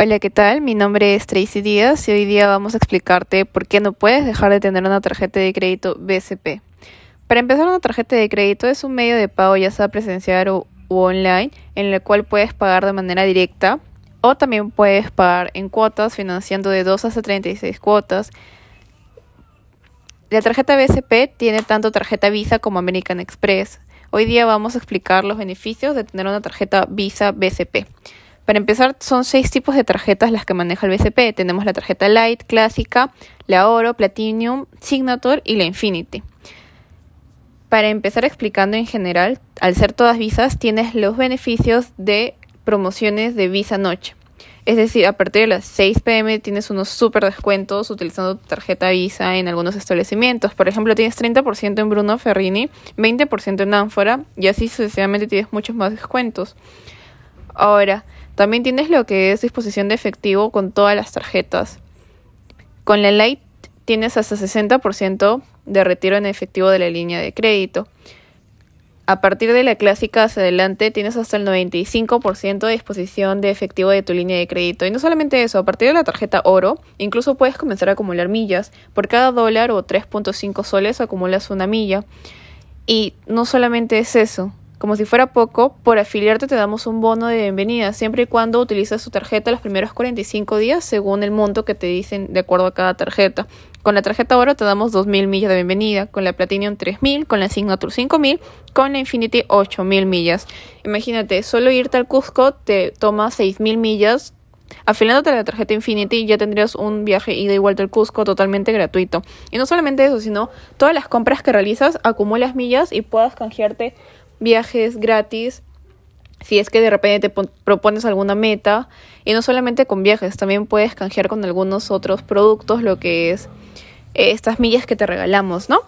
Hola, ¿qué tal? Mi nombre es Tracy Díaz y hoy día vamos a explicarte por qué no puedes dejar de tener una tarjeta de crédito BCP. Para empezar, una tarjeta de crédito es un medio de pago ya sea presencial o u online en el cual puedes pagar de manera directa o también puedes pagar en cuotas financiando de 2 hasta 36 cuotas. La tarjeta BCP tiene tanto tarjeta Visa como American Express. Hoy día vamos a explicar los beneficios de tener una tarjeta Visa BCP. Para empezar, son seis tipos de tarjetas las que maneja el BCP. Tenemos la tarjeta Light, Clásica, la Oro, Platinum, Signature y la Infinity. Para empezar explicando en general, al ser todas visas, tienes los beneficios de promociones de Visa Noche. Es decir, a partir de las 6 pm tienes unos super descuentos utilizando tu tarjeta Visa en algunos establecimientos. Por ejemplo, tienes 30% en Bruno Ferrini, 20% en Ánfora y así sucesivamente tienes muchos más descuentos. Ahora, también tienes lo que es disposición de efectivo con todas las tarjetas. Con la Lite tienes hasta 60% de retiro en efectivo de la línea de crédito. A partir de la clásica hacia adelante tienes hasta el 95% de disposición de efectivo de tu línea de crédito. Y no solamente eso, a partir de la tarjeta oro, incluso puedes comenzar a acumular millas. Por cada dólar o 3.5 soles acumulas una milla. Y no solamente es eso, como si fuera poco, por afiliarte te damos un bono de bienvenida, siempre y cuando utilices tu tarjeta los primeros 45 días según el monto que te dicen de acuerdo a cada tarjeta. Con la tarjeta oro te damos 2.000 millas de bienvenida, con la Platinum 3.000, con la Signature 5.000, con la Infinity 8.000 millas. Imagínate, solo irte al Cusco te toma 6.000 millas. Afiliándote a la tarjeta Infinity ya tendrías un viaje ida y vuelta al Cusco totalmente gratuito. Y no solamente eso, sino todas las compras que realizas acumulas millas y puedas canjearte viajes gratis si es que de repente te propones alguna meta y no solamente con viajes, también puedes canjear con algunos otros productos lo que es eh, estas millas que te regalamos, ¿no?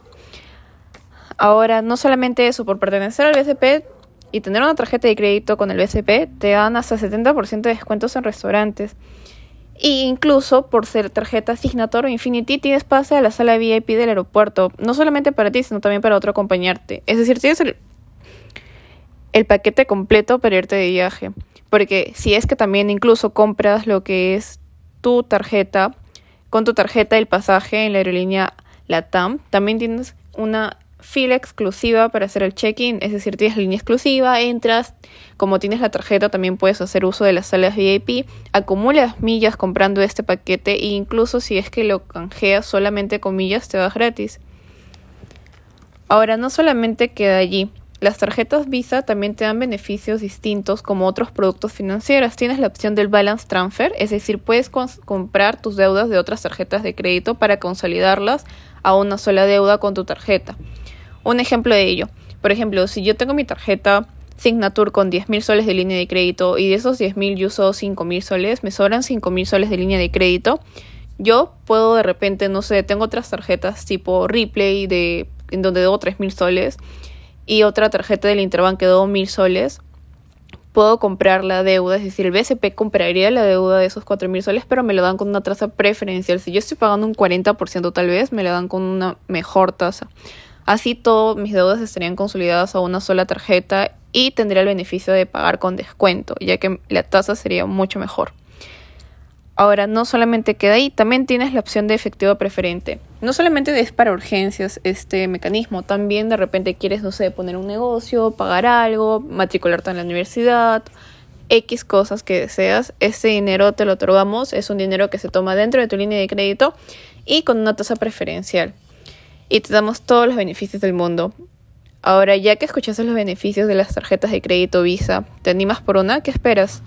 Ahora, no solamente eso, por pertenecer al BCP y tener una tarjeta de crédito con el BCP, te dan hasta 70% de descuentos en restaurantes. E incluso por ser tarjeta Signator o Infinity tienes pase a la sala VIP del aeropuerto, no solamente para ti, sino también para otro acompañarte. Es decir, tienes el el paquete completo para irte de viaje. Porque si es que también incluso compras lo que es tu tarjeta, con tu tarjeta el pasaje en la aerolínea LATAM, también tienes una fila exclusiva para hacer el check-in, es decir, tienes línea exclusiva, entras, como tienes la tarjeta también puedes hacer uso de las salas VIP, acumulas millas comprando este paquete e incluso si es que lo canjeas solamente con millas te vas gratis. Ahora no solamente queda allí, las tarjetas Visa también te dan beneficios distintos como otros productos financieros. Tienes la opción del balance transfer, es decir, puedes comprar tus deudas de otras tarjetas de crédito para consolidarlas a una sola deuda con tu tarjeta. Un ejemplo de ello, por ejemplo, si yo tengo mi tarjeta Signature con 10.000 soles de línea de crédito y de esos 10.000 yo uso 5.000 soles, me sobran 5.000 soles de línea de crédito. Yo puedo de repente, no sé, tengo otras tarjetas tipo Replay de en donde debo 3.000 soles y otra tarjeta del Interbank quedó mil soles, puedo comprar la deuda, es decir, el BCP compraría la deuda de esos cuatro mil soles, pero me lo dan con una tasa preferencial. Si yo estoy pagando un 40% tal vez, me lo dan con una mejor tasa. Así todas mis deudas estarían consolidadas a una sola tarjeta y tendría el beneficio de pagar con descuento, ya que la tasa sería mucho mejor. Ahora, no solamente queda ahí, también tienes la opción de efectivo preferente. No solamente es para urgencias este mecanismo, también de repente quieres, no sé, poner un negocio, pagar algo, matricularte en la universidad, X cosas que deseas. Este dinero te lo otorgamos, es un dinero que se toma dentro de tu línea de crédito y con una tasa preferencial. Y te damos todos los beneficios del mundo. Ahora, ya que escuchaste los beneficios de las tarjetas de crédito Visa, ¿te animas por una? ¿Qué esperas?